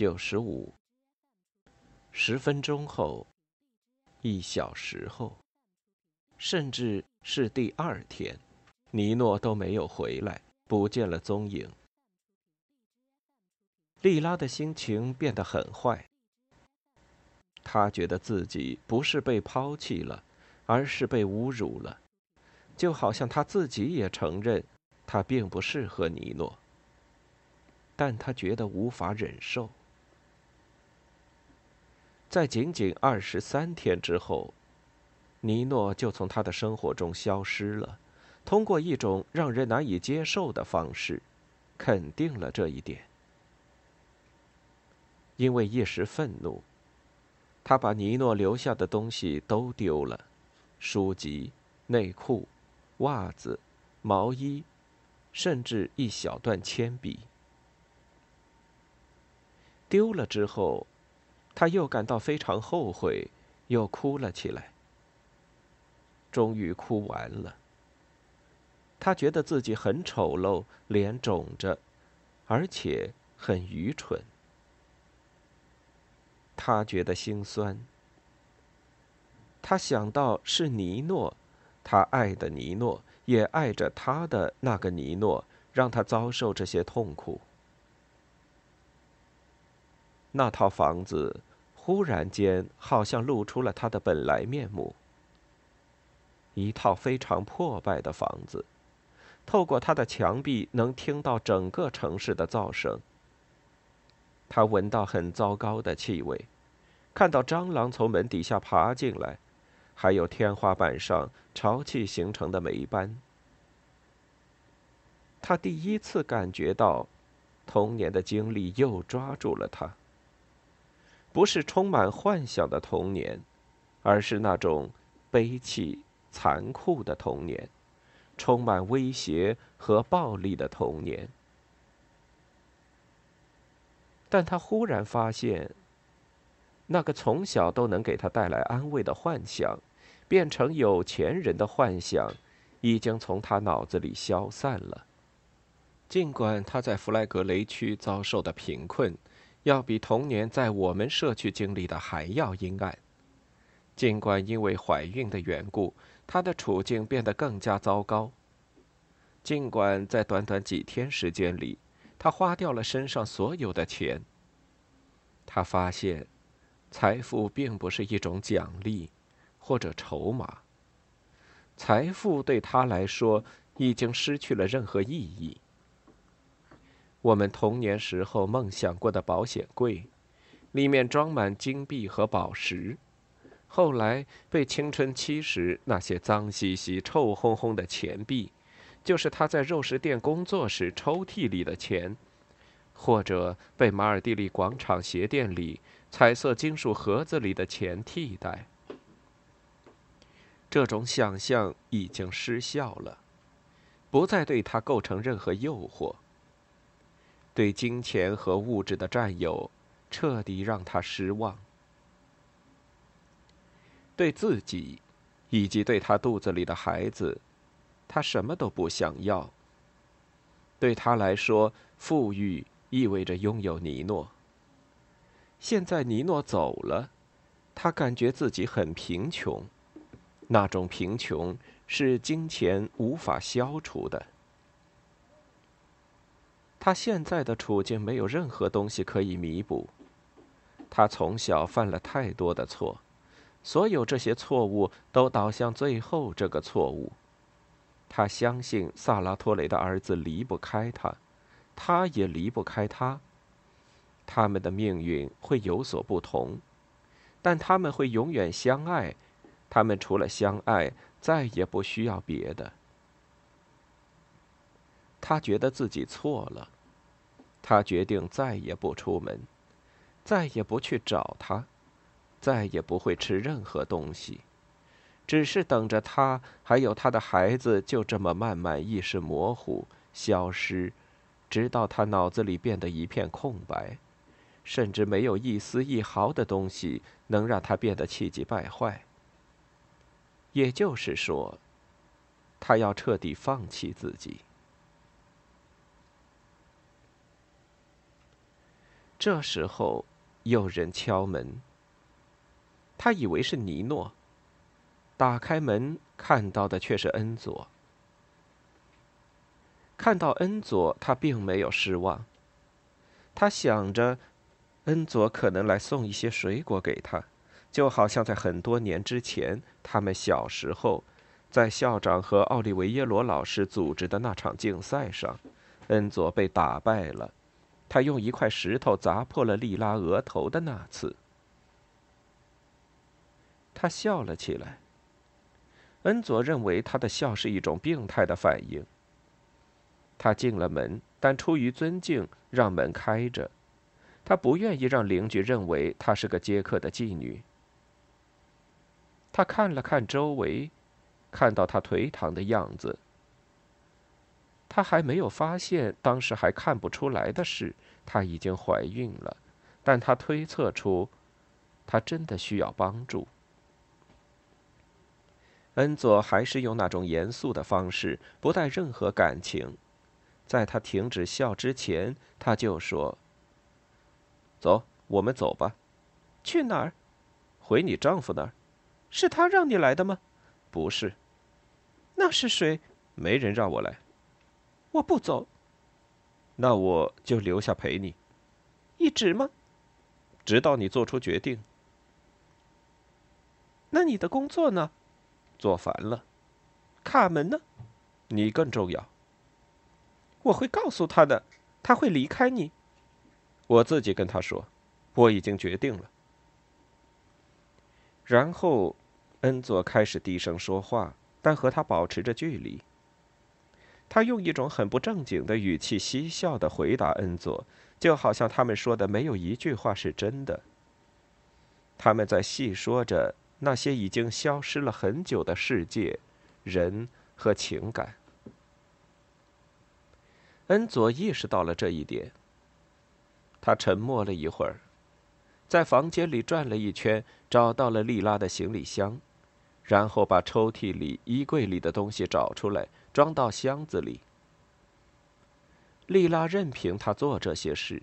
九十五，十分钟后，一小时后，甚至是第二天，尼诺都没有回来，不见了踪影。莉拉的心情变得很坏。她觉得自己不是被抛弃了，而是被侮辱了，就好像她自己也承认，她并不适合尼诺。但她觉得无法忍受。在仅仅二十三天之后，尼诺就从他的生活中消失了。通过一种让人难以接受的方式，肯定了这一点。因为一时愤怒，他把尼诺留下的东西都丢了：书籍、内裤、袜子、毛衣，甚至一小段铅笔。丢了之后。他又感到非常后悔，又哭了起来。终于哭完了。他觉得自己很丑陋，脸肿着，而且很愚蠢。他觉得心酸。他想到是尼诺，他爱的尼诺，也爱着他的那个尼诺，让他遭受这些痛苦。那套房子。忽然间，好像露出了他的本来面目。一套非常破败的房子，透过他的墙壁能听到整个城市的噪声。他闻到很糟糕的气味，看到蟑螂从门底下爬进来，还有天花板上潮气形成的霉斑。他第一次感觉到，童年的经历又抓住了他。不是充满幻想的童年，而是那种悲戚、残酷的童年，充满威胁和暴力的童年。但他忽然发现，那个从小都能给他带来安慰的幻想，变成有钱人的幻想，已经从他脑子里消散了。尽管他在弗莱格雷区遭受的贫困。要比童年在我们社区经历的还要阴暗。尽管因为怀孕的缘故，她的处境变得更加糟糕。尽管在短短几天时间里，她花掉了身上所有的钱。她发现，财富并不是一种奖励，或者筹码。财富对她来说已经失去了任何意义。我们童年时候梦想过的保险柜，里面装满金币和宝石，后来被青春期时那些脏兮兮、臭烘烘的钱币，就是他在肉食店工作时抽屉里的钱，或者被马尔蒂利广场鞋店里彩色金属盒子里的钱替代。这种想象已经失效了，不再对他构成任何诱惑。对金钱和物质的占有，彻底让他失望。对自己，以及对他肚子里的孩子，他什么都不想要。对他来说，富裕意味着拥有尼诺。现在尼诺走了，他感觉自己很贫穷，那种贫穷是金钱无法消除的。他现在的处境没有任何东西可以弥补。他从小犯了太多的错，所有这些错误都导向最后这个错误。他相信萨拉托雷的儿子离不开他，他也离不开他。他们的命运会有所不同，但他们会永远相爱。他们除了相爱，再也不需要别的。他觉得自己错了，他决定再也不出门，再也不去找他，再也不会吃任何东西，只是等着他还有他的孩子就这么慢慢意识模糊、消失，直到他脑子里变得一片空白，甚至没有一丝一毫的东西能让他变得气急败坏。也就是说，他要彻底放弃自己。这时候，有人敲门。他以为是尼诺。打开门，看到的却是恩佐。看到恩佐，他并没有失望。他想着，恩佐可能来送一些水果给他，就好像在很多年之前，他们小时候，在校长和奥利维耶罗老师组织的那场竞赛上，恩佐被打败了。他用一块石头砸破了莉拉额头的那次，他笑了起来。恩佐认为他的笑是一种病态的反应。他进了门，但出于尊敬，让门开着。他不愿意让邻居认为他是个接客的妓女。他看了看周围，看到他颓唐的样子。她还没有发现当时还看不出来的是，她已经怀孕了。但她推测出，她真的需要帮助。恩佐还是用那种严肃的方式，不带任何感情。在他停止笑之前，他就说：“走，我们走吧。去哪儿？回你丈夫那儿。是他让你来的吗？不是。那是谁？没人让我来。”我不走，那我就留下陪你，一直吗？直到你做出决定。那你的工作呢？做烦了。卡门呢？你更重要。我会告诉他的，他会离开你。我自己跟他说，我已经决定了。然后，恩佐开始低声说话，但和他保持着距离。他用一种很不正经的语气嬉笑的回答恩佐，就好像他们说的没有一句话是真的。他们在细说着那些已经消失了很久的世界、人和情感。恩佐意识到了这一点。他沉默了一会儿，在房间里转了一圈，找到了莉拉的行李箱，然后把抽屉里、衣柜里的东西找出来。装到箱子里。丽拉任凭他做这些事，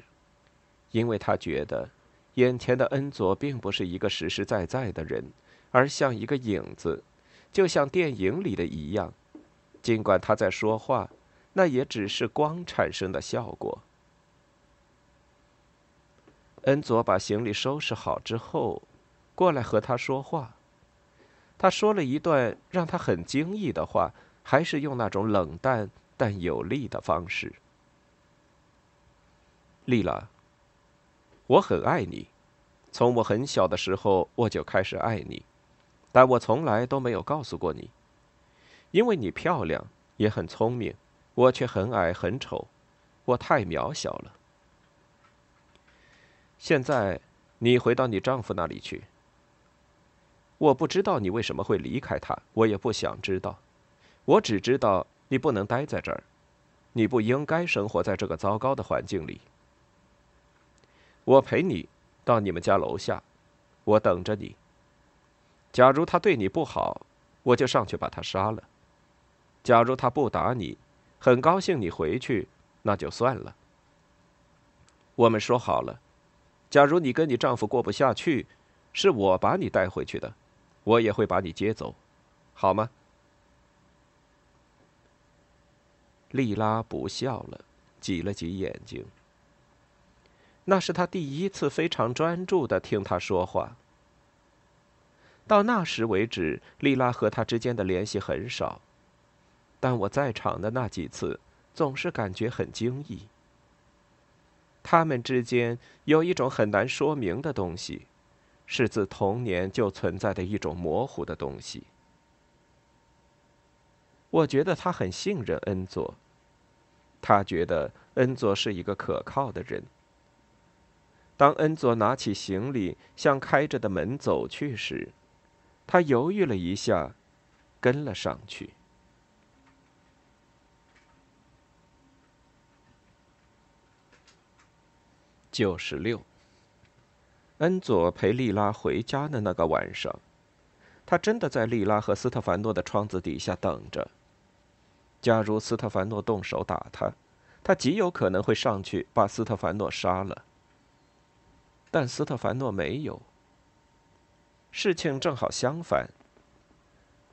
因为他觉得，眼前的恩佐并不是一个实实在在的人，而像一个影子，就像电影里的一样。尽管他在说话，那也只是光产生的效果。恩佐把行李收拾好之后，过来和他说话。他说了一段让他很惊异的话。还是用那种冷淡但有力的方式。丽拉，我很爱你，从我很小的时候我就开始爱你，但我从来都没有告诉过你，因为你漂亮也很聪明，我却很矮很丑，我太渺小了。现在你回到你丈夫那里去。我不知道你为什么会离开他，我也不想知道。我只知道你不能待在这儿，你不应该生活在这个糟糕的环境里。我陪你到你们家楼下，我等着你。假如他对你不好，我就上去把他杀了；假如他不打你，很高兴你回去，那就算了。我们说好了，假如你跟你丈夫过不下去，是我把你带回去的，我也会把你接走，好吗？莉拉不笑了，挤了挤眼睛。那是他第一次非常专注的听他说话。到那时为止，莉拉和他之间的联系很少，但我在场的那几次，总是感觉很惊异。他们之间有一种很难说明的东西，是自童年就存在的一种模糊的东西。我觉得他很信任恩佐，他觉得恩佐是一个可靠的人。当恩佐拿起行李向开着的门走去时，他犹豫了一下，跟了上去。九十六。恩佐陪莉拉回家的那个晚上，他真的在莉拉和斯特凡诺的窗子底下等着。假如斯特凡诺动手打他，他极有可能会上去把斯特凡诺杀了。但斯特凡诺没有。事情正好相反。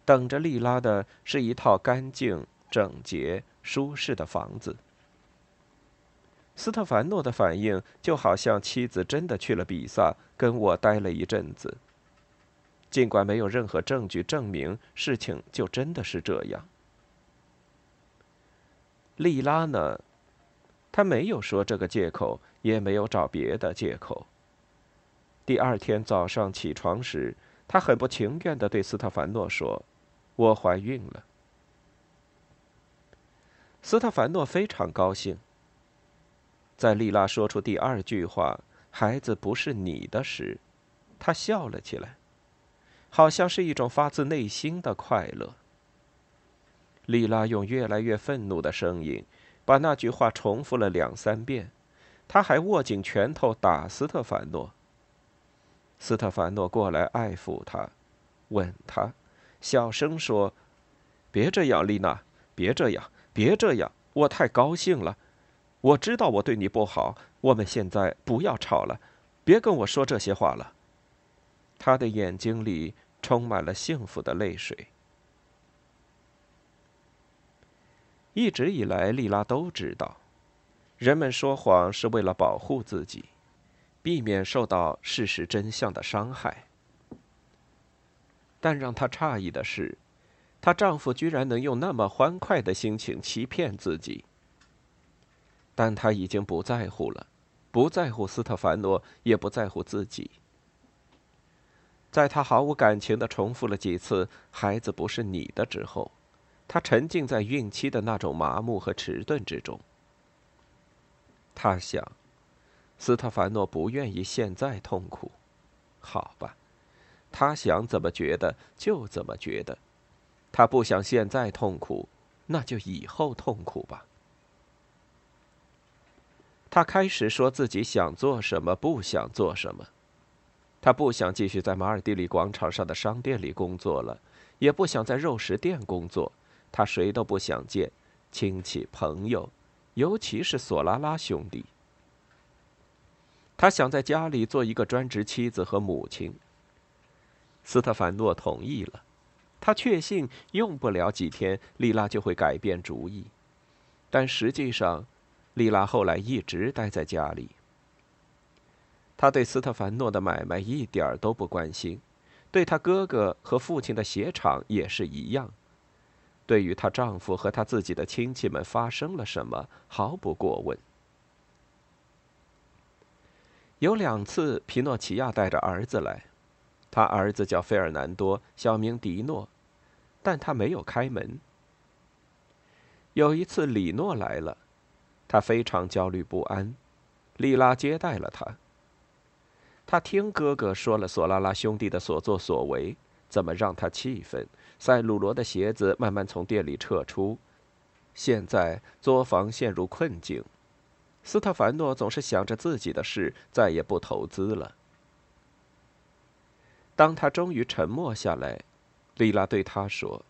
等着莉拉的是一套干净、整洁、舒适的房子。斯特凡诺的反应就好像妻子真的去了比萨，跟我待了一阵子。尽管没有任何证据证明事情就真的是这样。莉拉呢？她没有说这个借口，也没有找别的借口。第二天早上起床时，她很不情愿的对斯特凡诺说：“我怀孕了。”斯特凡诺非常高兴。在莉拉说出第二句话“孩子不是你的”时，他笑了起来，好像是一种发自内心的快乐。莉拉用越来越愤怒的声音把那句话重复了两三遍，他还握紧拳头打斯特凡诺。斯特凡诺过来爱抚他，吻他，小声说：“别这样，丽娜，别这样，别这样，我太高兴了。”我知道我对你不好，我们现在不要吵了，别跟我说这些话了。他的眼睛里充满了幸福的泪水。一直以来，莉拉都知道，人们说谎是为了保护自己，避免受到事实真相的伤害。但让她诧异的是，她丈夫居然能用那么欢快的心情欺骗自己。但他已经不在乎了，不在乎斯特凡诺，也不在乎自己。在他毫无感情的重复了几次“孩子不是你的”之后，他沉浸在孕期的那种麻木和迟钝之中。他想，斯特凡诺不愿意现在痛苦，好吧，他想怎么觉得就怎么觉得，他不想现在痛苦，那就以后痛苦吧。他开始说自己想做什么，不想做什么。他不想继续在马尔蒂里广场上的商店里工作了，也不想在肉食店工作。他谁都不想见，亲戚朋友，尤其是索拉拉兄弟。他想在家里做一个专职妻子和母亲。斯特凡诺同意了，他确信用不了几天，丽拉就会改变主意，但实际上。丽拉后来一直待在家里。他对斯特凡诺的买卖一点都不关心，对他哥哥和父亲的鞋厂也是一样。对于她丈夫和她自己的亲戚们发生了什么，毫不过问。有两次，皮诺奇亚带着儿子来，他儿子叫费尔南多，小名迪诺，但他没有开门。有一次，里诺来了。他非常焦虑不安，莉拉接待了他。他听哥哥说了索拉拉兄弟的所作所为，怎么让他气愤。塞鲁罗的鞋子慢慢从店里撤出，现在作坊陷入困境。斯特凡诺总是想着自己的事，再也不投资了。当他终于沉默下来，莉拉对他说：“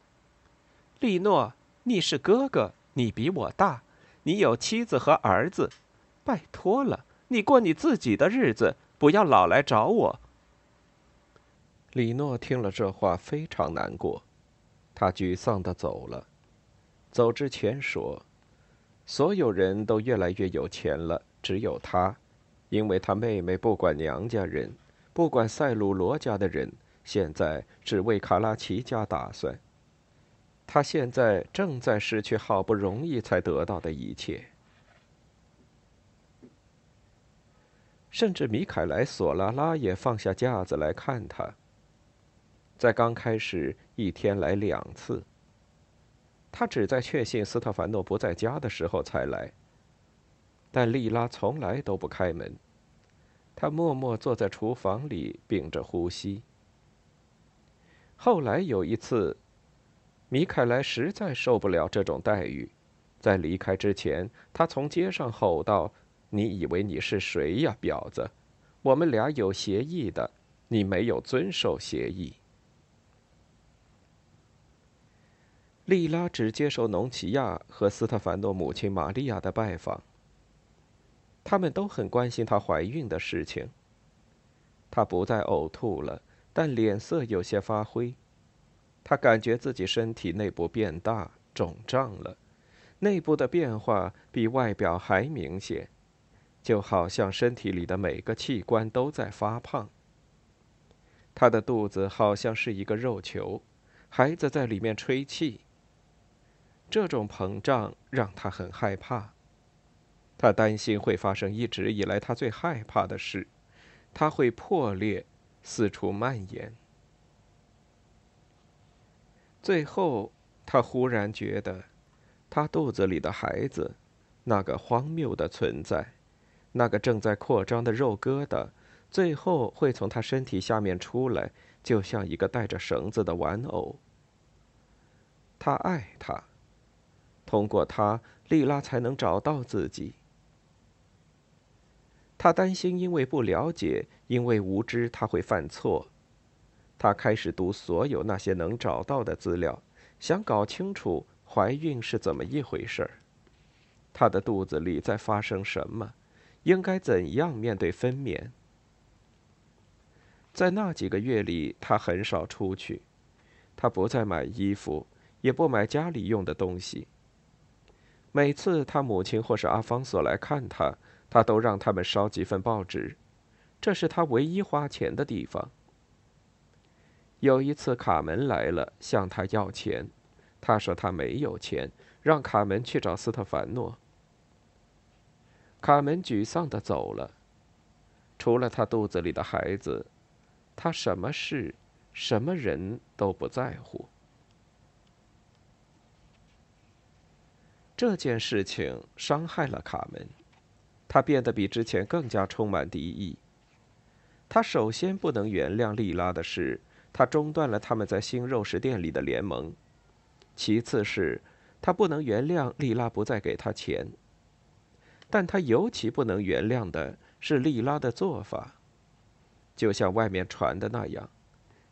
利诺，你是哥哥，你比我大。”你有妻子和儿子，拜托了，你过你自己的日子，不要老来找我。李诺听了这话，非常难过，他沮丧的走了。走之前说：“所有人都越来越有钱了，只有他，因为他妹妹不管娘家人，不管塞鲁罗家的人，现在只为卡拉奇家打算。”他现在正在失去好不容易才得到的一切，甚至米凯莱·索拉拉也放下架子来看他。在刚开始，一天来两次。他只在确信斯特凡诺不在家的时候才来。但莉拉从来都不开门，她默默坐在厨房里，屏着呼吸。后来有一次，米凯莱实在受不了这种待遇，在离开之前，他从街上吼道：“你以为你是谁呀，婊子！我们俩有协议的，你没有遵守协议。”莉拉只接受农奇亚和斯特凡诺母亲玛利亚的拜访。他们都很关心她怀孕的事情。她不再呕吐了，但脸色有些发灰。她感觉自己身体内部变大、肿胀了，内部的变化比外表还明显，就好像身体里的每个器官都在发胖。她的肚子好像是一个肉球，孩子在里面吹气。这种膨胀让他很害怕。他担心会发生一直以来他最害怕的事，他会破裂，四处蔓延。最后，他忽然觉得，他肚子里的孩子，那个荒谬的存在，那个正在扩张的肉疙瘩，最后会从他身体下面出来，就像一个带着绳子的玩偶。他爱他，通过他，莉拉才能找到自己。他担心，因为不了解，因为无知，他会犯错。他开始读所有那些能找到的资料，想搞清楚怀孕是怎么一回事儿。他的肚子里在发生什么？应该怎样面对分娩？在那几个月里，他很少出去，他不再买衣服，也不买家里用的东西。每次他母亲或是阿方索来看他。他都让他们烧几份报纸，这是他唯一花钱的地方。有一次，卡门来了，向他要钱，他说他没有钱，让卡门去找斯特凡诺。卡门沮丧的走了。除了他肚子里的孩子，他什么事、什么人都不在乎。这件事情伤害了卡门。他变得比之前更加充满敌意。他首先不能原谅莉拉的是，他中断了他们在新肉食店里的联盟；其次是，他不能原谅莉拉不再给他钱。但他尤其不能原谅的是莉拉的做法，就像外面传的那样，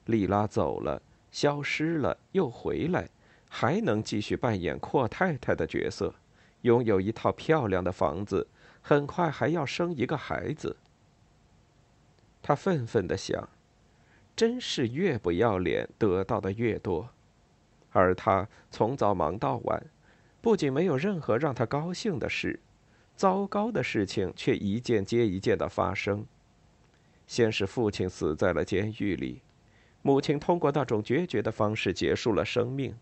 莉拉走了，消失了，又回来，还能继续扮演阔太太的角色，拥有一套漂亮的房子。很快还要生一个孩子。他愤愤的想：“真是越不要脸，得到的越多。”而他从早忙到晚，不仅没有任何让他高兴的事，糟糕的事情却一件接一件的发生。先是父亲死在了监狱里，母亲通过那种决绝的方式结束了生命，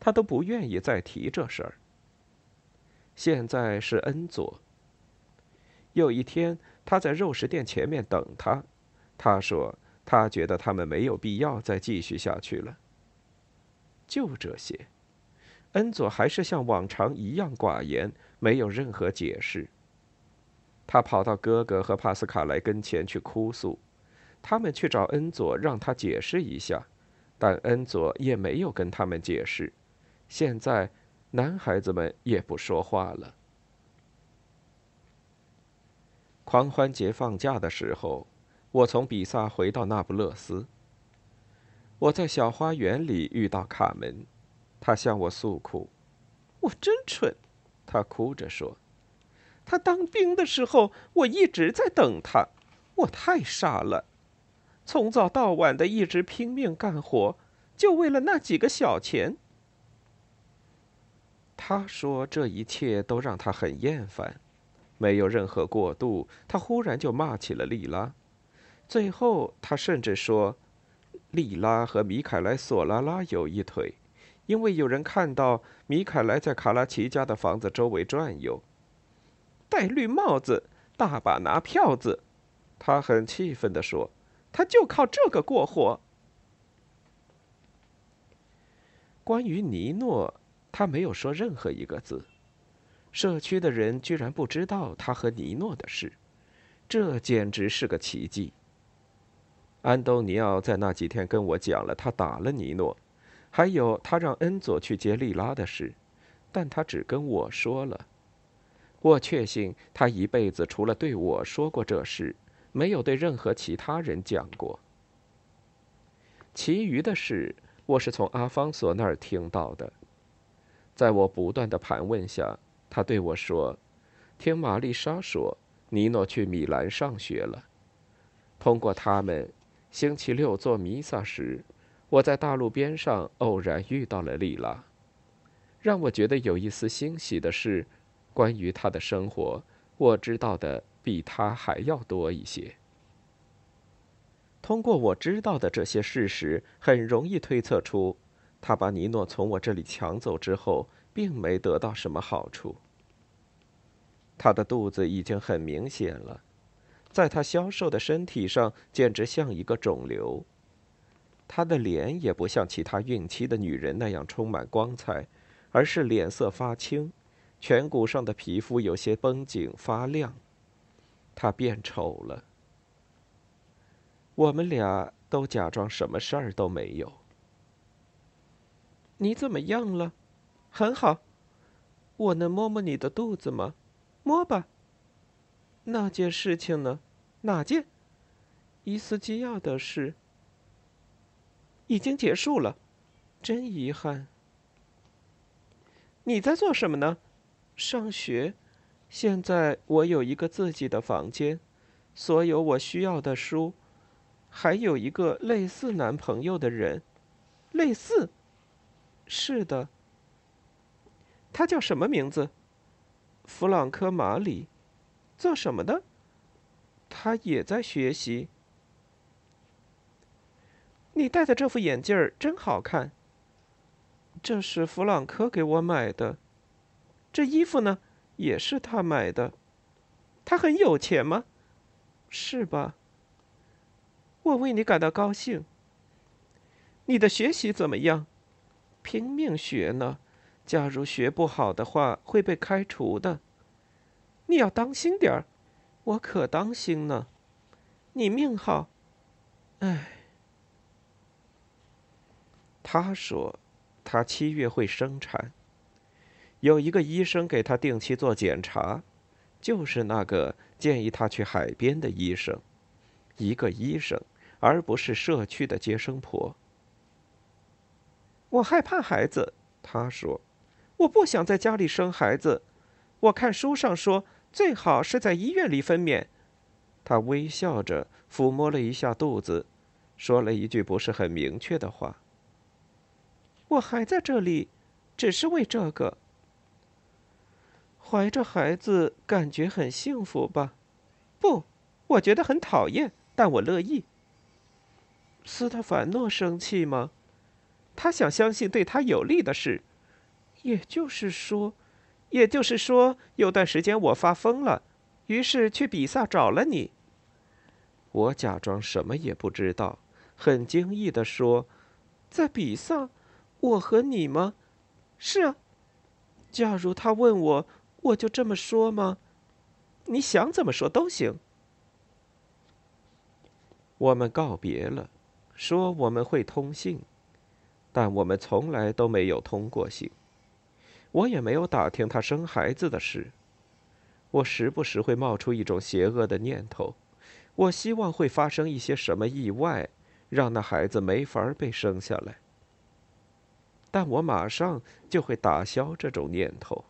他都不愿意再提这事儿。现在是恩佐。有一天，他在肉食店前面等他。他说：“他觉得他们没有必要再继续下去了。”就这些，恩佐还是像往常一样寡言，没有任何解释。他跑到哥哥和帕斯卡莱跟前去哭诉，他们去找恩佐让他解释一下，但恩佐也没有跟他们解释。现在，男孩子们也不说话了。狂欢节放假的时候，我从比萨回到那不勒斯。我在小花园里遇到卡门，他向我诉苦：“我真蠢。”他哭着说：“他当兵的时候，我一直在等他，我太傻了，从早到晚的一直拼命干活，就为了那几个小钱。”他说：“这一切都让他很厌烦。”没有任何过渡，他忽然就骂起了莉拉。最后，他甚至说，莉拉和米凯莱·索拉拉有一腿，因为有人看到米凯莱在卡拉奇家的房子周围转悠，戴绿帽子，大把拿票子。他很气愤地说：“他就靠这个过活。”关于尼诺，他没有说任何一个字。社区的人居然不知道他和尼诺的事，这简直是个奇迹。安东尼奥在那几天跟我讲了他打了尼诺，还有他让恩佐去接莉拉的事，但他只跟我说了。我确信他一辈子除了对我说过这事，没有对任何其他人讲过。其余的事，我是从阿方索那儿听到的。在我不断的盘问下，他对我说：“听玛丽莎说，尼诺去米兰上学了。通过他们，星期六做弥撒时，我在大路边上偶然遇到了丽拉。让我觉得有一丝欣喜的是。”关于他的生活，我知道的比他还要多一些。通过我知道的这些事实，很容易推测出，他把尼诺从我这里抢走之后，并没得到什么好处。他的肚子已经很明显了，在他消瘦的身体上，简直像一个肿瘤。他的脸也不像其他孕期的女人那样充满光彩，而是脸色发青。颧骨上的皮肤有些绷紧发亮，他变丑了。我们俩都假装什么事儿都没有。你怎么样了？很好。我能摸摸你的肚子吗？摸吧。那件事情呢？哪件？伊斯基亚的事。已经结束了，真遗憾。你在做什么呢？上学，现在我有一个自己的房间，所有我需要的书，还有一个类似男朋友的人，类似，是的。他叫什么名字？弗朗科·马里，做什么的？他也在学习。你戴的这副眼镜儿真好看。这是弗朗科给我买的。这衣服呢，也是他买的。他很有钱吗？是吧？我为你感到高兴。你的学习怎么样？拼命学呢。假如学不好的话，会被开除的。你要当心点儿。我可当心呢。你命好。唉。他说，他七月会生产。有一个医生给他定期做检查，就是那个建议他去海边的医生，一个医生，而不是社区的接生婆。我害怕孩子，他说，我不想在家里生孩子。我看书上说，最好是在医院里分娩。他微笑着抚摸了一下肚子，说了一句不是很明确的话。我还在这里，只是为这个。怀着孩子感觉很幸福吧？不，我觉得很讨厌，但我乐意。斯特凡诺生气吗？他想相信对他有利的事，也就是说，也就是说，有段时间我发疯了，于是去比萨找了你。我假装什么也不知道，很惊异的说：“在比萨，我和你吗？是啊。假如他问我。”我就这么说吗？你想怎么说都行。我们告别了，说我们会通信，但我们从来都没有通过信。我也没有打听他生孩子的事。我时不时会冒出一种邪恶的念头：我希望会发生一些什么意外，让那孩子没法被生下来。但我马上就会打消这种念头。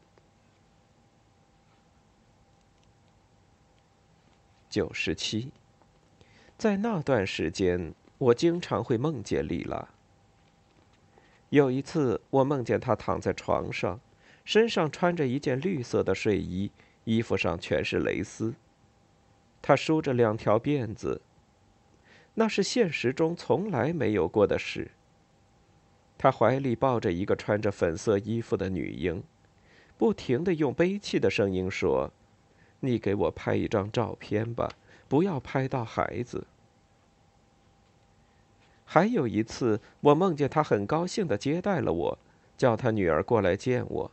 九十七，在那段时间，我经常会梦见丽拉。有一次，我梦见他躺在床上，身上穿着一件绿色的睡衣，衣服上全是蕾丝。他梳着两条辫子，那是现实中从来没有过的事。他怀里抱着一个穿着粉色衣服的女婴，不停的用悲泣的声音说。你给我拍一张照片吧，不要拍到孩子。还有一次，我梦见他很高兴的接待了我，叫他女儿过来见我。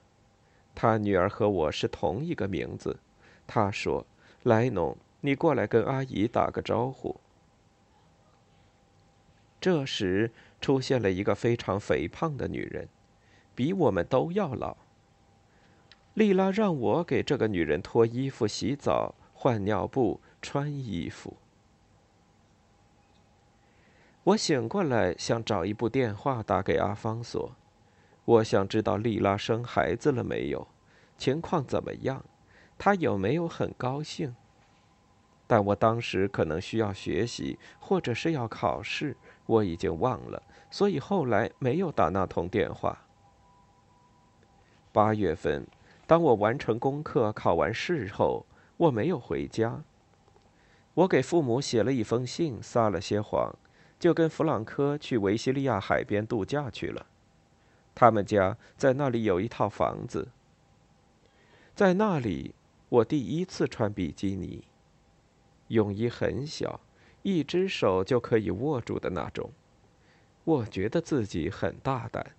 他女儿和我是同一个名字。他说：“莱农，你过来跟阿姨打个招呼。”这时出现了一个非常肥胖的女人，比我们都要老。丽拉让我给这个女人脱衣服、洗澡、换尿布、穿衣服。我醒过来，想找一部电话打给阿方索。我想知道丽拉生孩子了没有，情况怎么样，她有没有很高兴。但我当时可能需要学习，或者是要考试。我已经忘了，所以后来没有打那通电话。八月份，当我完成功课、考完试后，我没有回家。我给父母写了一封信，撒了些谎，就跟弗朗科去维西利亚海边度假去了。他们家在那里有一套房子。在那里，我第一次穿比基尼，泳衣很小。一只手就可以握住的那种，我觉得自己很大胆。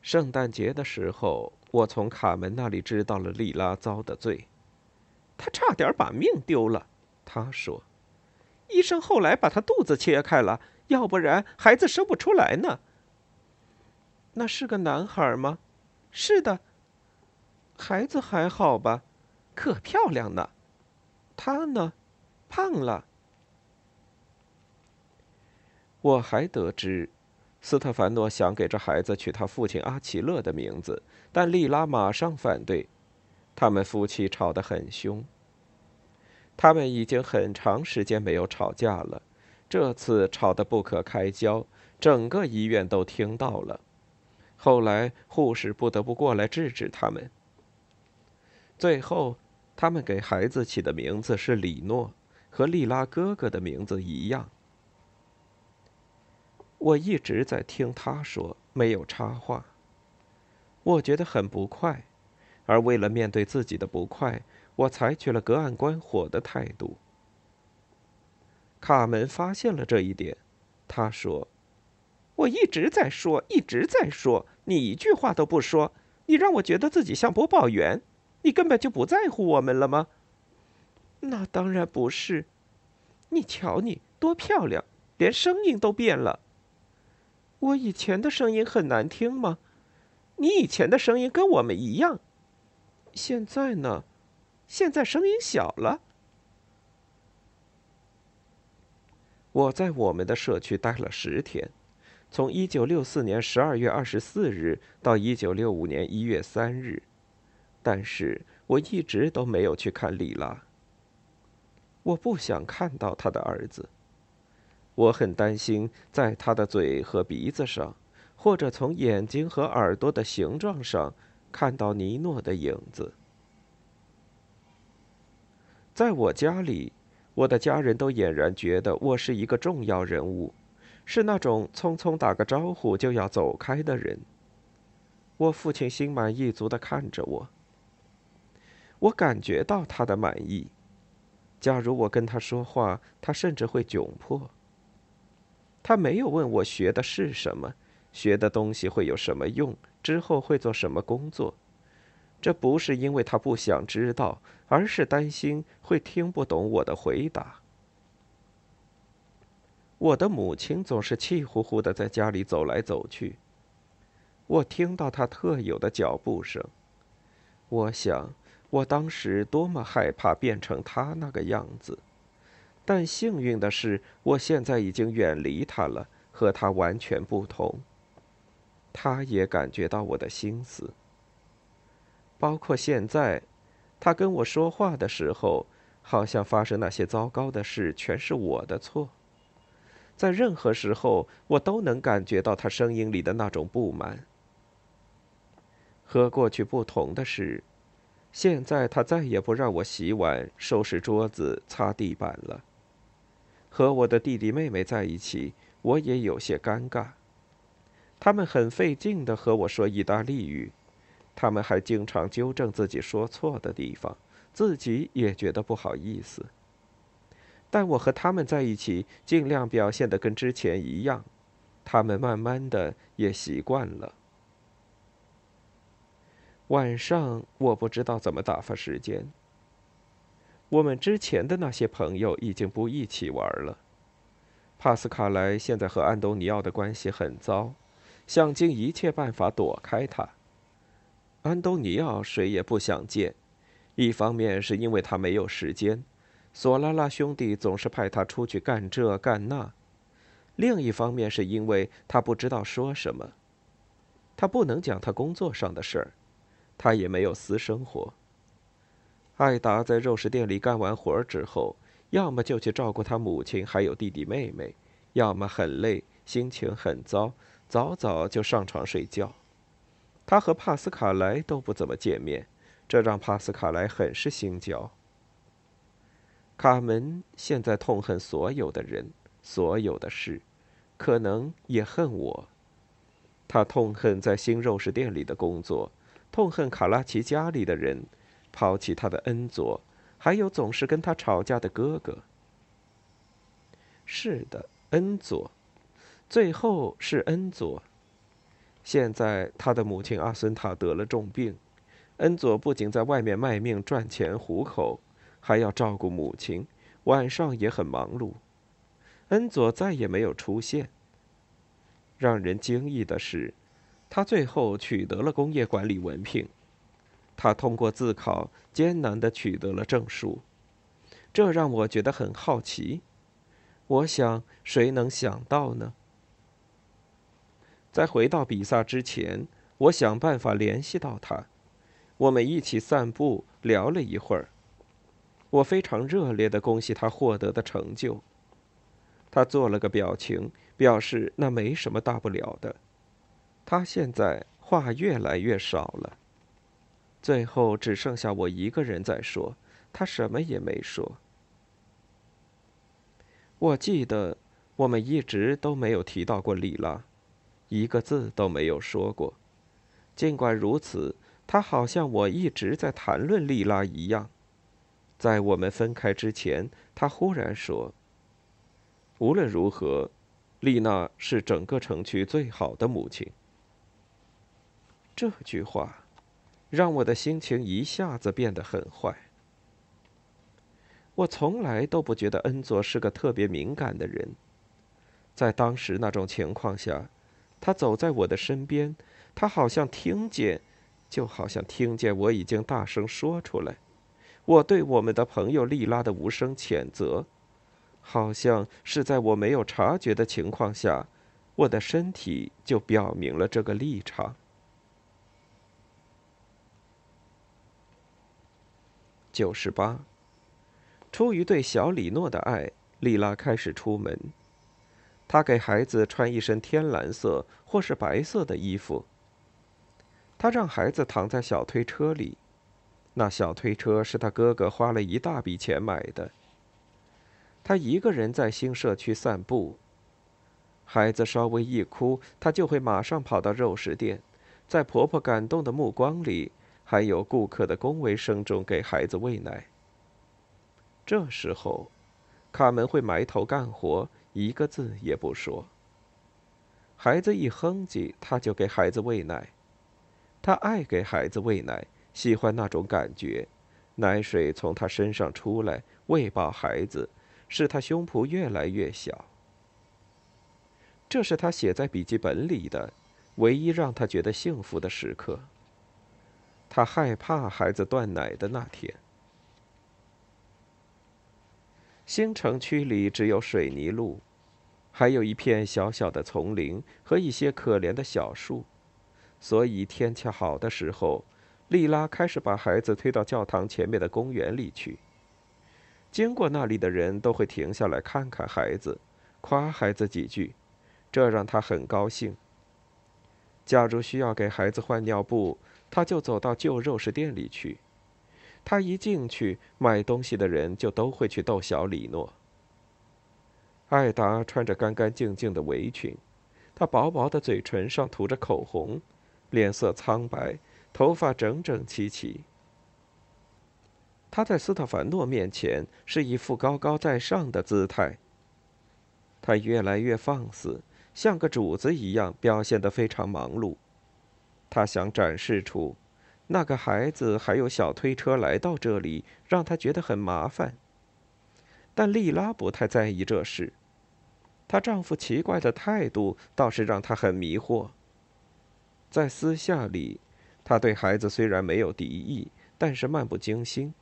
圣诞节的时候，我从卡门那里知道了莉拉遭的罪，她差点把命丢了。他说，医生后来把他肚子切开了，要不然孩子生不出来呢。那是个男孩吗？是的。孩子还好吧？可漂亮呢。他呢，胖了。我还得知，斯特凡诺想给这孩子取他父亲阿奇勒的名字，但莉拉马上反对。他们夫妻吵得很凶。他们已经很长时间没有吵架了，这次吵得不可开交，整个医院都听到了。后来护士不得不过来制止他们。最后。他们给孩子起的名字是李诺，和莉拉哥哥的名字一样。我一直在听他说，没有插话。我觉得很不快，而为了面对自己的不快，我采取了隔岸观火的态度。卡门发现了这一点，他说：“我一直在说，一直在说，你一句话都不说，你让我觉得自己像播报员。”你根本就不在乎我们了吗？那当然不是。你瞧你多漂亮，连声音都变了。我以前的声音很难听吗？你以前的声音跟我们一样。现在呢？现在声音小了。我在我们的社区待了十天，从一九六四年十二月二十四日到一九六五年一月三日。但是我一直都没有去看里拉。我不想看到他的儿子。我很担心在他的嘴和鼻子上，或者从眼睛和耳朵的形状上看到尼诺的影子。在我家里，我的家人都俨然觉得我是一个重要人物，是那种匆匆打个招呼就要走开的人。我父亲心满意足的看着我。我感觉到他的满意。假如我跟他说话，他甚至会窘迫。他没有问我学的是什么，学的东西会有什么用，之后会做什么工作。这不是因为他不想知道，而是担心会听不懂我的回答。我的母亲总是气呼呼的在家里走来走去。我听到她特有的脚步声，我想。我当时多么害怕变成她那个样子，但幸运的是，我现在已经远离她了，和她完全不同。她也感觉到我的心思，包括现在，他跟我说话的时候，好像发生那些糟糕的事全是我的错。在任何时候，我都能感觉到他声音里的那种不满。和过去不同的是。现在他再也不让我洗碗、收拾桌子、擦地板了。和我的弟弟妹妹在一起，我也有些尴尬。他们很费劲的和我说意大利语，他们还经常纠正自己说错的地方，自己也觉得不好意思。但我和他们在一起，尽量表现的跟之前一样。他们慢慢的也习惯了。晚上我不知道怎么打发时间。我们之前的那些朋友已经不一起玩了。帕斯卡莱现在和安东尼奥的关系很糟，想尽一切办法躲开他。安东尼奥谁也不想见，一方面是因为他没有时间，索拉拉兄弟总是派他出去干这干那；另一方面是因为他不知道说什么，他不能讲他工作上的事儿。他也没有私生活。艾达在肉食店里干完活之后，要么就去照顾他母亲还有弟弟妹妹，要么很累，心情很糟，早早就上床睡觉。他和帕斯卡莱都不怎么见面，这让帕斯卡莱很是心焦。卡门现在痛恨所有的人，所有的事，可能也恨我。他痛恨在新肉食店里的工作。痛恨卡拉奇家里的人，抛弃他的恩佐，还有总是跟他吵架的哥哥。是的，恩佐，最后是恩佐。现在他的母亲阿孙塔得了重病，恩佐不仅在外面卖命赚钱糊口，还要照顾母亲，晚上也很忙碌。恩佐再也没有出现。让人惊异的是。他最后取得了工业管理文凭，他通过自考艰难的取得了证书，这让我觉得很好奇。我想，谁能想到呢？在回到比萨之前，我想办法联系到他，我们一起散步聊了一会儿。我非常热烈的恭喜他获得的成就，他做了个表情，表示那没什么大不了的。他现在话越来越少了，最后只剩下我一个人在说，他什么也没说。我记得我们一直都没有提到过里拉，一个字都没有说过。尽管如此，他好像我一直在谈论莉拉一样。在我们分开之前，他忽然说：“无论如何，丽娜是整个城区最好的母亲。”这句话，让我的心情一下子变得很坏。我从来都不觉得恩佐是个特别敏感的人，在当时那种情况下，他走在我的身边，他好像听见，就好像听见我已经大声说出来，我对我们的朋友莉拉的无声谴责，好像是在我没有察觉的情况下，我的身体就表明了这个立场。九十八。出于对小李诺的爱，丽拉开始出门。她给孩子穿一身天蓝色或是白色的衣服。她让孩子躺在小推车里，那小推车是他哥哥花了一大笔钱买的。他一个人在新社区散步。孩子稍微一哭，他就会马上跑到肉食店，在婆婆感动的目光里。还有顾客的恭维声中给孩子喂奶。这时候，卡门会埋头干活，一个字也不说。孩子一哼唧，他就给孩子喂奶。他爱给孩子喂奶，喜欢那种感觉，奶水从他身上出来，喂饱孩子，使他胸脯越来越小。这是他写在笔记本里的，唯一让他觉得幸福的时刻。他害怕孩子断奶的那天。新城区里只有水泥路，还有一片小小的丛林和一些可怜的小树，所以天气好的时候，莉拉开始把孩子推到教堂前面的公园里去。经过那里的人都会停下来看看孩子，夸孩子几句，这让他很高兴。假如需要给孩子换尿布，他就走到旧肉食店里去。他一进去，买东西的人就都会去逗小李诺。艾达穿着干干净净的围裙，她薄薄的嘴唇上涂着口红，脸色苍白，头发整整齐齐。他在斯特凡诺面前是一副高高在上的姿态。他越来越放肆，像个主子一样表现得非常忙碌。他想展示出，那个孩子还有小推车来到这里，让他觉得很麻烦。但莉拉不太在意这事，她丈夫奇怪的态度倒是让她很迷惑。在私下里，她对孩子虽然没有敌意，但是漫不经心；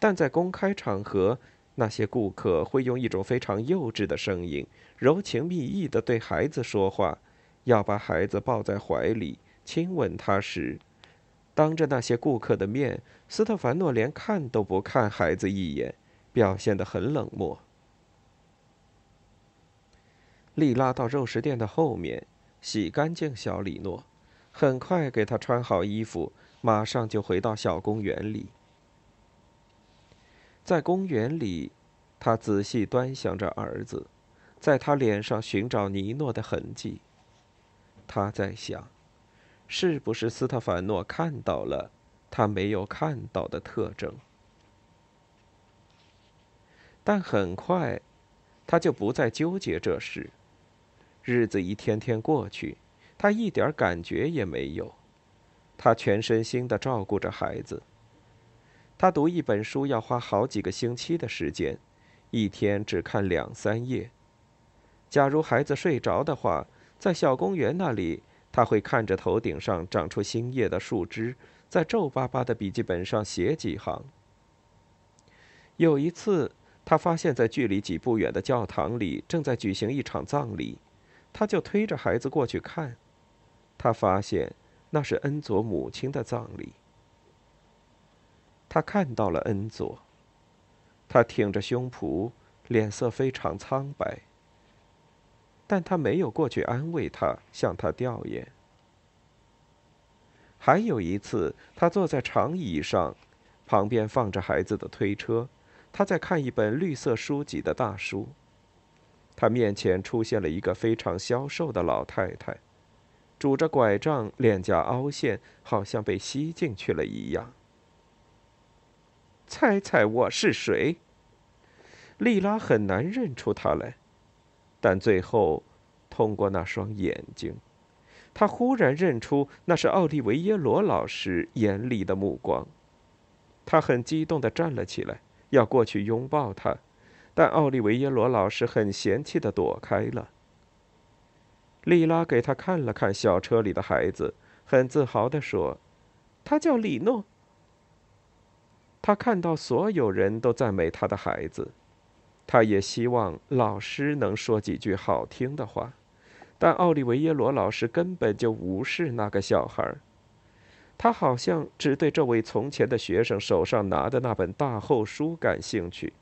但在公开场合，那些顾客会用一种非常幼稚的声音，柔情蜜意地对孩子说话，要把孩子抱在怀里，亲吻他时，当着那些顾客的面，斯特凡诺连看都不看孩子一眼。表现得很冷漠。莉拉到肉食店的后面，洗干净小里诺，很快给他穿好衣服，马上就回到小公园里。在公园里，他仔细端详着儿子，在他脸上寻找尼诺的痕迹。他在想，是不是斯特凡诺看到了他没有看到的特征？但很快，他就不再纠结这事。日子一天天过去，他一点感觉也没有。他全身心的照顾着孩子。他读一本书要花好几个星期的时间，一天只看两三页。假如孩子睡着的话，在小公园那里，他会看着头顶上长出新叶的树枝，在皱巴巴的笔记本上写几行。有一次。他发现，在距离几步远的教堂里正在举行一场葬礼，他就推着孩子过去看。他发现那是恩佐母亲的葬礼。他看到了恩佐，他挺着胸脯，脸色非常苍白。但他没有过去安慰他，向他吊唁。还有一次，他坐在长椅上，旁边放着孩子的推车。他在看一本绿色书籍的大叔。他面前出现了一个非常消瘦的老太太，拄着拐杖，脸颊凹陷，好像被吸进去了一样。猜猜我是谁？莉拉很难认出他来，但最后，通过那双眼睛，他忽然认出那是奥利维耶罗老师严厉的目光。他很激动地站了起来。要过去拥抱他，但奥利维耶罗老师很嫌弃的躲开了。莉拉给他看了看小车里的孩子，很自豪的说：“他叫里诺。”他看到所有人都赞美他的孩子，他也希望老师能说几句好听的话，但奥利维耶罗老师根本就无视那个小孩。他好像只对这位从前的学生手上拿的那本大厚书感兴趣。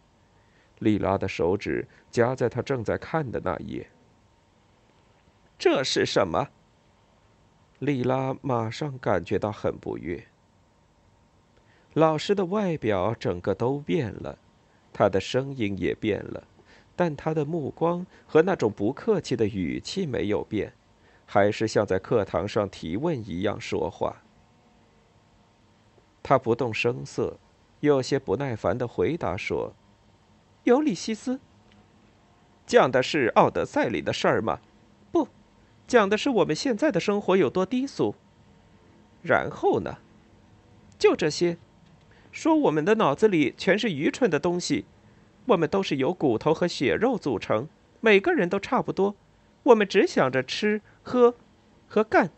莉拉的手指夹在他正在看的那页。这是什么？莉拉马上感觉到很不悦。老师的外表整个都变了，他的声音也变了，但他的目光和那种不客气的语气没有变，还是像在课堂上提问一样说话。他不动声色，有些不耐烦的回答说：“尤里西斯，讲的是《奥德赛》里的事儿吗？不，讲的是我们现在的生活有多低俗。然后呢？就这些，说我们的脑子里全是愚蠢的东西，我们都是由骨头和血肉组成，每个人都差不多，我们只想着吃、喝和干。”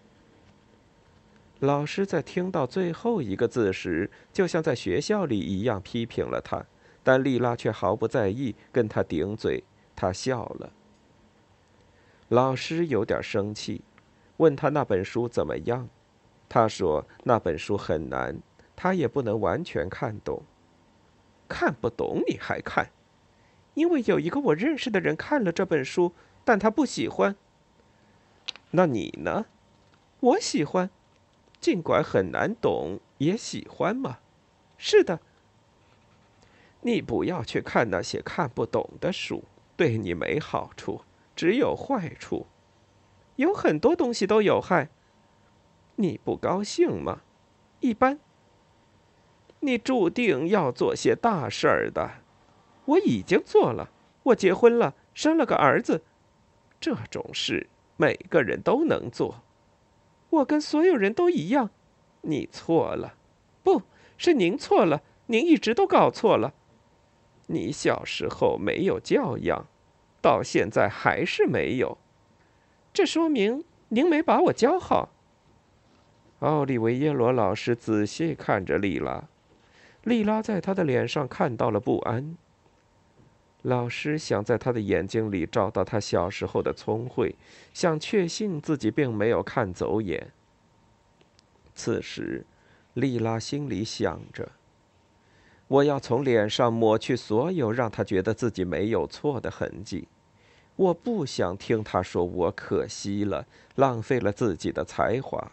老师在听到最后一个字时，就像在学校里一样批评了他，但莉拉却毫不在意，跟他顶嘴。他笑了。老师有点生气，问他那本书怎么样。他说那本书很难，他也不能完全看懂。看不懂你还看？因为有一个我认识的人看了这本书，但他不喜欢。那你呢？我喜欢。尽管很难懂，也喜欢嘛？是的。你不要去看那些看不懂的书，对你没好处，只有坏处。有很多东西都有害。你不高兴吗？一般。你注定要做些大事儿的。我已经做了，我结婚了，生了个儿子。这种事每个人都能做。我跟所有人都一样。你错了，不是您错了，您一直都搞错了。你小时候没有教养，到现在还是没有。这说明您没把我教好。奥利维耶罗老师仔细看着莉拉，莉拉在他的脸上看到了不安。老师想在他的眼睛里找到他小时候的聪慧，想确信自己并没有看走眼。此时，莉拉心里想着。我要从脸上抹去所有让他觉得自己没有错的痕迹。我不想听他说我可惜了，浪费了自己的才华。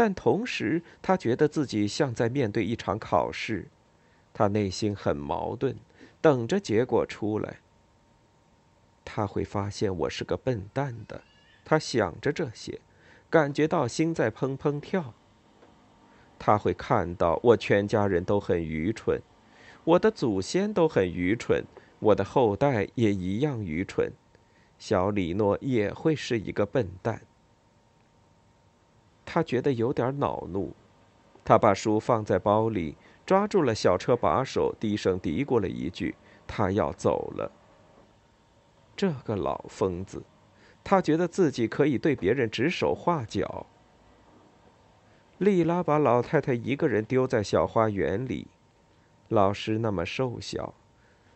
但同时，他觉得自己像在面对一场考试，他内心很矛盾，等着结果出来。他会发现我是个笨蛋的，他想着这些，感觉到心在砰砰跳。他会看到我全家人都很愚蠢，我的祖先都很愚蠢，我的后代也一样愚蠢，小李诺也会是一个笨蛋。他觉得有点恼怒，他把书放在包里，抓住了小车把手，低声嘀咕了一句：“他要走了。”这个老疯子，他觉得自己可以对别人指手画脚。莉拉把老太太一个人丢在小花园里，老师那么瘦小，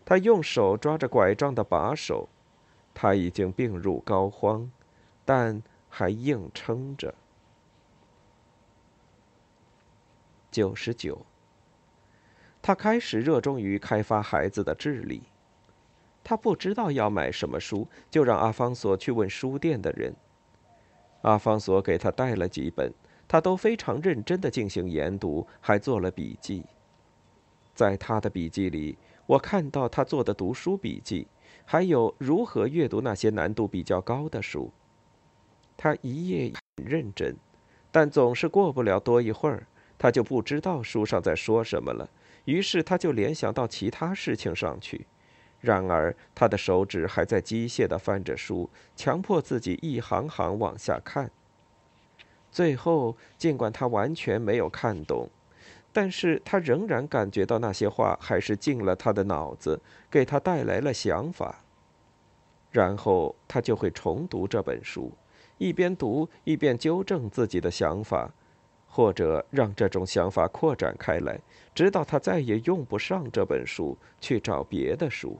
他用手抓着拐杖的把手，他已经病入膏肓，但还硬撑着。九十九，他开始热衷于开发孩子的智力。他不知道要买什么书，就让阿方索去问书店的人。阿方索给他带了几本。他都非常认真地进行研读，还做了笔记。在他的笔记里，我看到他做的读书笔记，还有如何阅读那些难度比较高的书。他一页很认真，但总是过不了多一会儿，他就不知道书上在说什么了。于是他就联想到其他事情上去。然而他的手指还在机械地翻着书，强迫自己一行行往下看。最后，尽管他完全没有看懂，但是他仍然感觉到那些话还是进了他的脑子，给他带来了想法。然后他就会重读这本书，一边读一边纠正自己的想法，或者让这种想法扩展开来，直到他再也用不上这本书，去找别的书。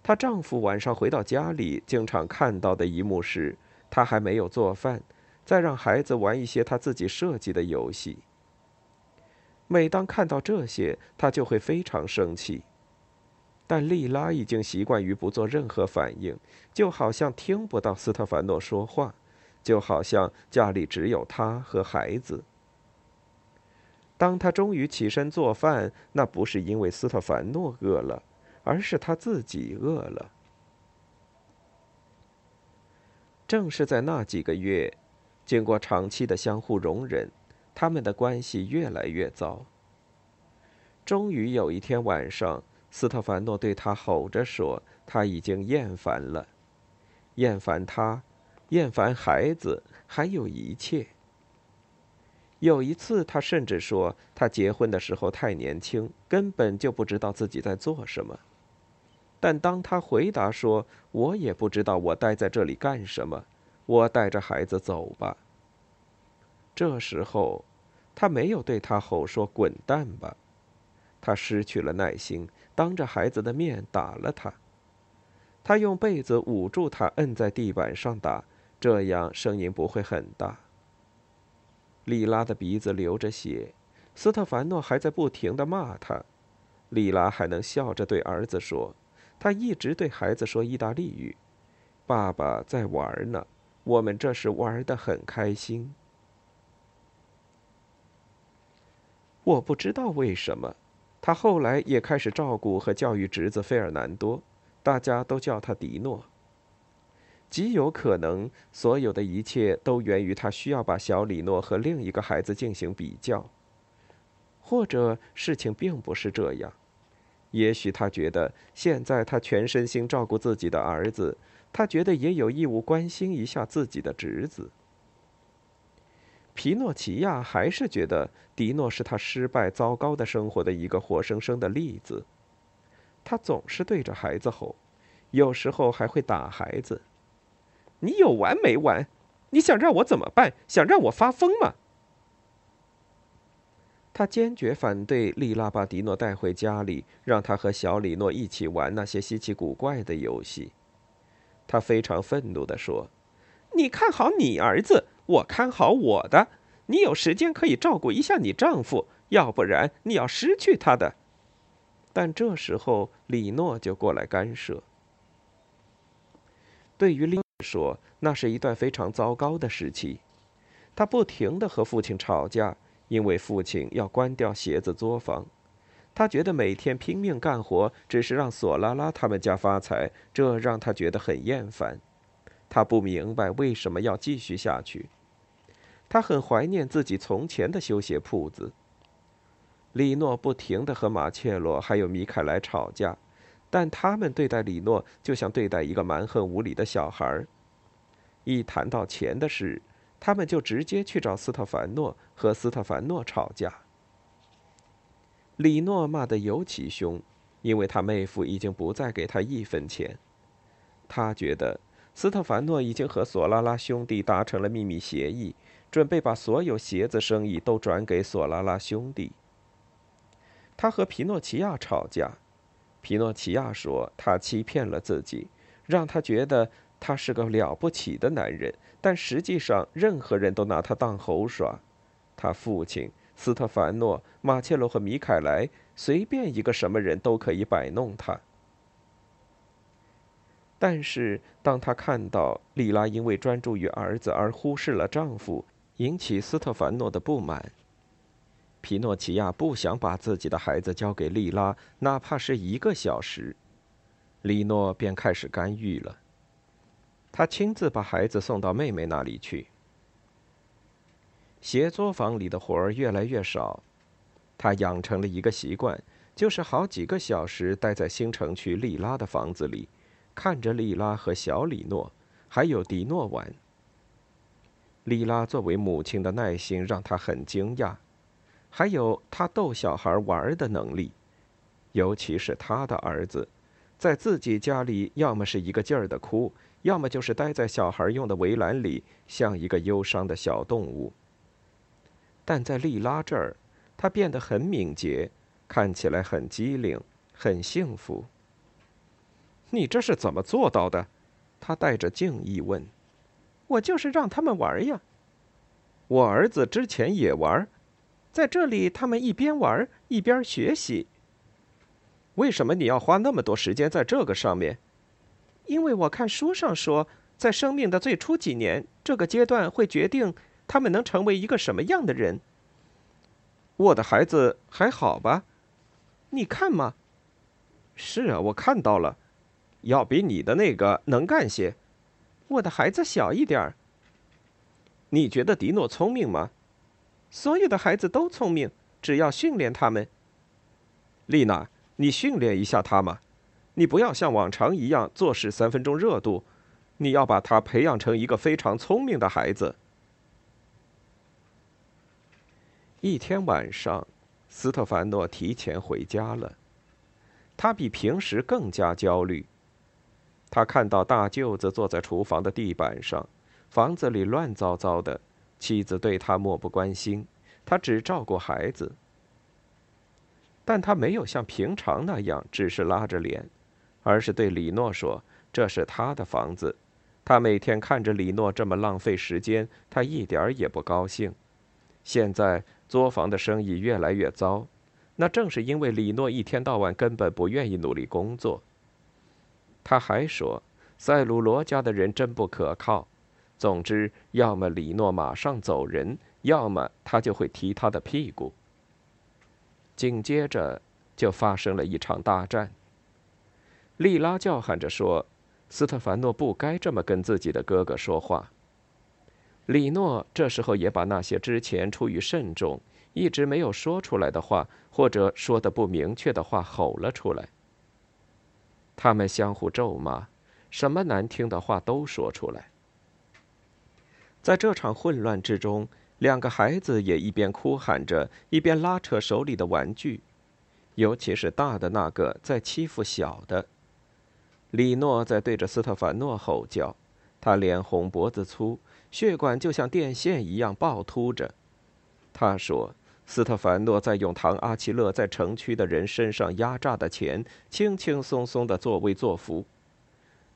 她丈夫晚上回到家里，经常看到的一幕是。他还没有做饭，再让孩子玩一些他自己设计的游戏。每当看到这些，他就会非常生气。但莉拉已经习惯于不做任何反应，就好像听不到斯特凡诺说话，就好像家里只有他和孩子。当他终于起身做饭，那不是因为斯特凡诺饿了，而是他自己饿了。正是在那几个月，经过长期的相互容忍，他们的关系越来越糟。终于有一天晚上，斯特凡诺对他吼着说：“他已经厌烦了，厌烦他，厌烦孩子，还有一切。”有一次，他甚至说：“他结婚的时候太年轻，根本就不知道自己在做什么。”但当他回答说：“我也不知道我待在这里干什么，我带着孩子走吧。”这时候，他没有对他吼说：“滚蛋吧！”他失去了耐心，当着孩子的面打了他。他用被子捂住他，摁在地板上打，这样声音不会很大。莉拉的鼻子流着血，斯特凡诺还在不停的骂他，莉拉还能笑着对儿子说。他一直对孩子说意大利语：“爸爸在玩呢，我们这是玩的很开心。”我不知道为什么，他后来也开始照顾和教育侄子费尔南多，大家都叫他迪诺。极有可能，所有的一切都源于他需要把小李诺和另一个孩子进行比较，或者事情并不是这样。也许他觉得现在他全身心照顾自己的儿子，他觉得也有义务关心一下自己的侄子。皮诺奇亚还是觉得迪诺是他失败糟糕的生活的一个活生生的例子。他总是对着孩子吼，有时候还会打孩子。你有完没完？你想让我怎么办？想让我发疯吗？他坚决反对丽拉把迪诺带回家里，让他和小里诺一起玩那些稀奇古怪的游戏。他非常愤怒地说：“你看好你儿子，我看好我的。你有时间可以照顾一下你丈夫，要不然你要失去他的。”但这时候，里诺就过来干涉。对于莉说，那是一段非常糟糕的时期。他不停地和父亲吵架。因为父亲要关掉鞋子作坊，他觉得每天拼命干活只是让索拉拉他们家发财，这让他觉得很厌烦。他不明白为什么要继续下去。他很怀念自己从前的修鞋铺子。里诺不停地和马切罗还有米凯莱吵架，但他们对待里诺就像对待一个蛮横无理的小孩。一谈到钱的事。他们就直接去找斯特凡诺，和斯特凡诺吵架。里诺骂得尤其凶，因为他妹夫已经不再给他一分钱。他觉得斯特凡诺已经和索拉拉兄弟达成了秘密协议，准备把所有鞋子生意都转给索拉拉兄弟。他和皮诺奇亚吵架，皮诺奇亚说他欺骗了自己，让他觉得。他是个了不起的男人，但实际上任何人都拿他当猴耍。他父亲斯特凡诺、马切罗和米凯莱，随便一个什么人都可以摆弄他。但是当他看到莉拉因为专注于儿子而忽视了丈夫，引起斯特凡诺的不满，皮诺奇亚不想把自己的孩子交给莉拉，哪怕是一个小时，里诺便开始干预了。他亲自把孩子送到妹妹那里去。协作坊里的活儿越来越少，他养成了一个习惯，就是好几个小时待在新城区利拉的房子里，看着利拉和小里诺，还有迪诺玩。利拉作为母亲的耐心让他很惊讶，还有他逗小孩玩的能力，尤其是他的儿子，在自己家里要么是一个劲儿的哭。要么就是待在小孩用的围栏里，像一个忧伤的小动物。但在莉拉这儿，他变得很敏捷，看起来很机灵，很幸福。你这是怎么做到的？他带着敬意问。我就是让他们玩呀。我儿子之前也玩，在这里他们一边玩一边学习。为什么你要花那么多时间在这个上面？因为我看书上说，在生命的最初几年，这个阶段会决定他们能成为一个什么样的人。我的孩子还好吧？你看嘛。是啊，我看到了，要比你的那个能干些。我的孩子小一点儿。你觉得迪诺聪明吗？所有的孩子都聪明，只要训练他们。丽娜，你训练一下他嘛。你不要像往常一样做事三分钟热度，你要把他培养成一个非常聪明的孩子。一天晚上，斯特凡诺提前回家了，他比平时更加焦虑。他看到大舅子坐在厨房的地板上，房子里乱糟糟的，妻子对他漠不关心，他只照顾孩子，但他没有像平常那样只是拉着脸。而是对李诺说：“这是他的房子，他每天看着李诺这么浪费时间，他一点儿也不高兴。现在作坊的生意越来越糟，那正是因为李诺一天到晚根本不愿意努力工作。”他还说：“塞鲁罗家的人真不可靠。总之，要么李诺马上走人，要么他就会踢他的屁股。”紧接着，就发生了一场大战。莉拉叫喊着说：“斯特凡诺不该这么跟自己的哥哥说话。”里诺这时候也把那些之前出于慎重，一直没有说出来的话，或者说的不明确的话吼了出来。他们相互咒骂，什么难听的话都说出来。在这场混乱之中，两个孩子也一边哭喊着，一边拉扯手里的玩具，尤其是大的那个在欺负小的。李诺在对着斯特凡诺吼叫，他脸红脖子粗，血管就像电线一样暴突着。他说：“斯特凡诺在用唐阿奇勒在城区的人身上压榨的钱，轻轻松松的作威作福。”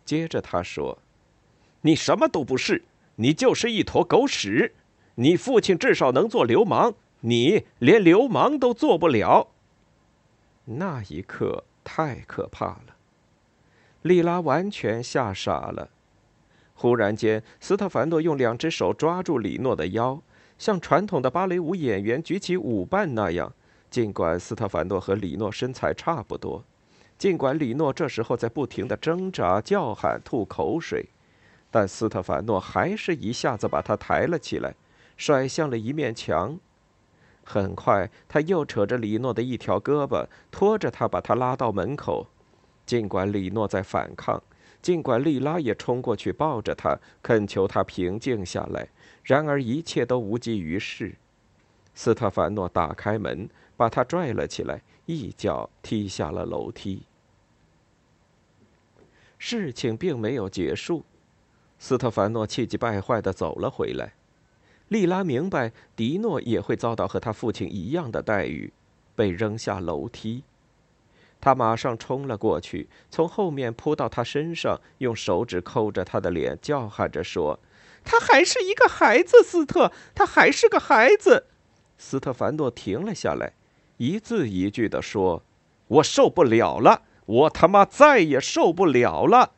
接着他说：“你什么都不是，你就是一坨狗屎。你父亲至少能做流氓，你连流氓都做不了。”那一刻太可怕了。莉拉完全吓傻了。忽然间，斯特凡诺用两只手抓住李诺的腰，像传统的芭蕾舞演员举起舞伴那样。尽管斯特凡诺和李诺身材差不多，尽管李诺这时候在不停的挣扎、叫喊、吐口水，但斯特凡诺还是一下子把他抬了起来，甩向了一面墙。很快，他又扯着李诺的一条胳膊，拖着他把他拉到门口。尽管李诺在反抗，尽管莉拉也冲过去抱着他，恳求他平静下来，然而一切都无济于事。斯特凡诺打开门，把他拽了起来，一脚踢下了楼梯。事情并没有结束，斯特凡诺气急败坏地走了回来。莉拉明白，迪诺也会遭到和他父亲一样的待遇，被扔下楼梯。他马上冲了过去，从后面扑到他身上，用手指抠着他的脸，叫喊着说：“他还是一个孩子，斯特，他还是个孩子。”斯特凡诺停了下来，一字一句地说：“我受不了了，我他妈再也受不了了。”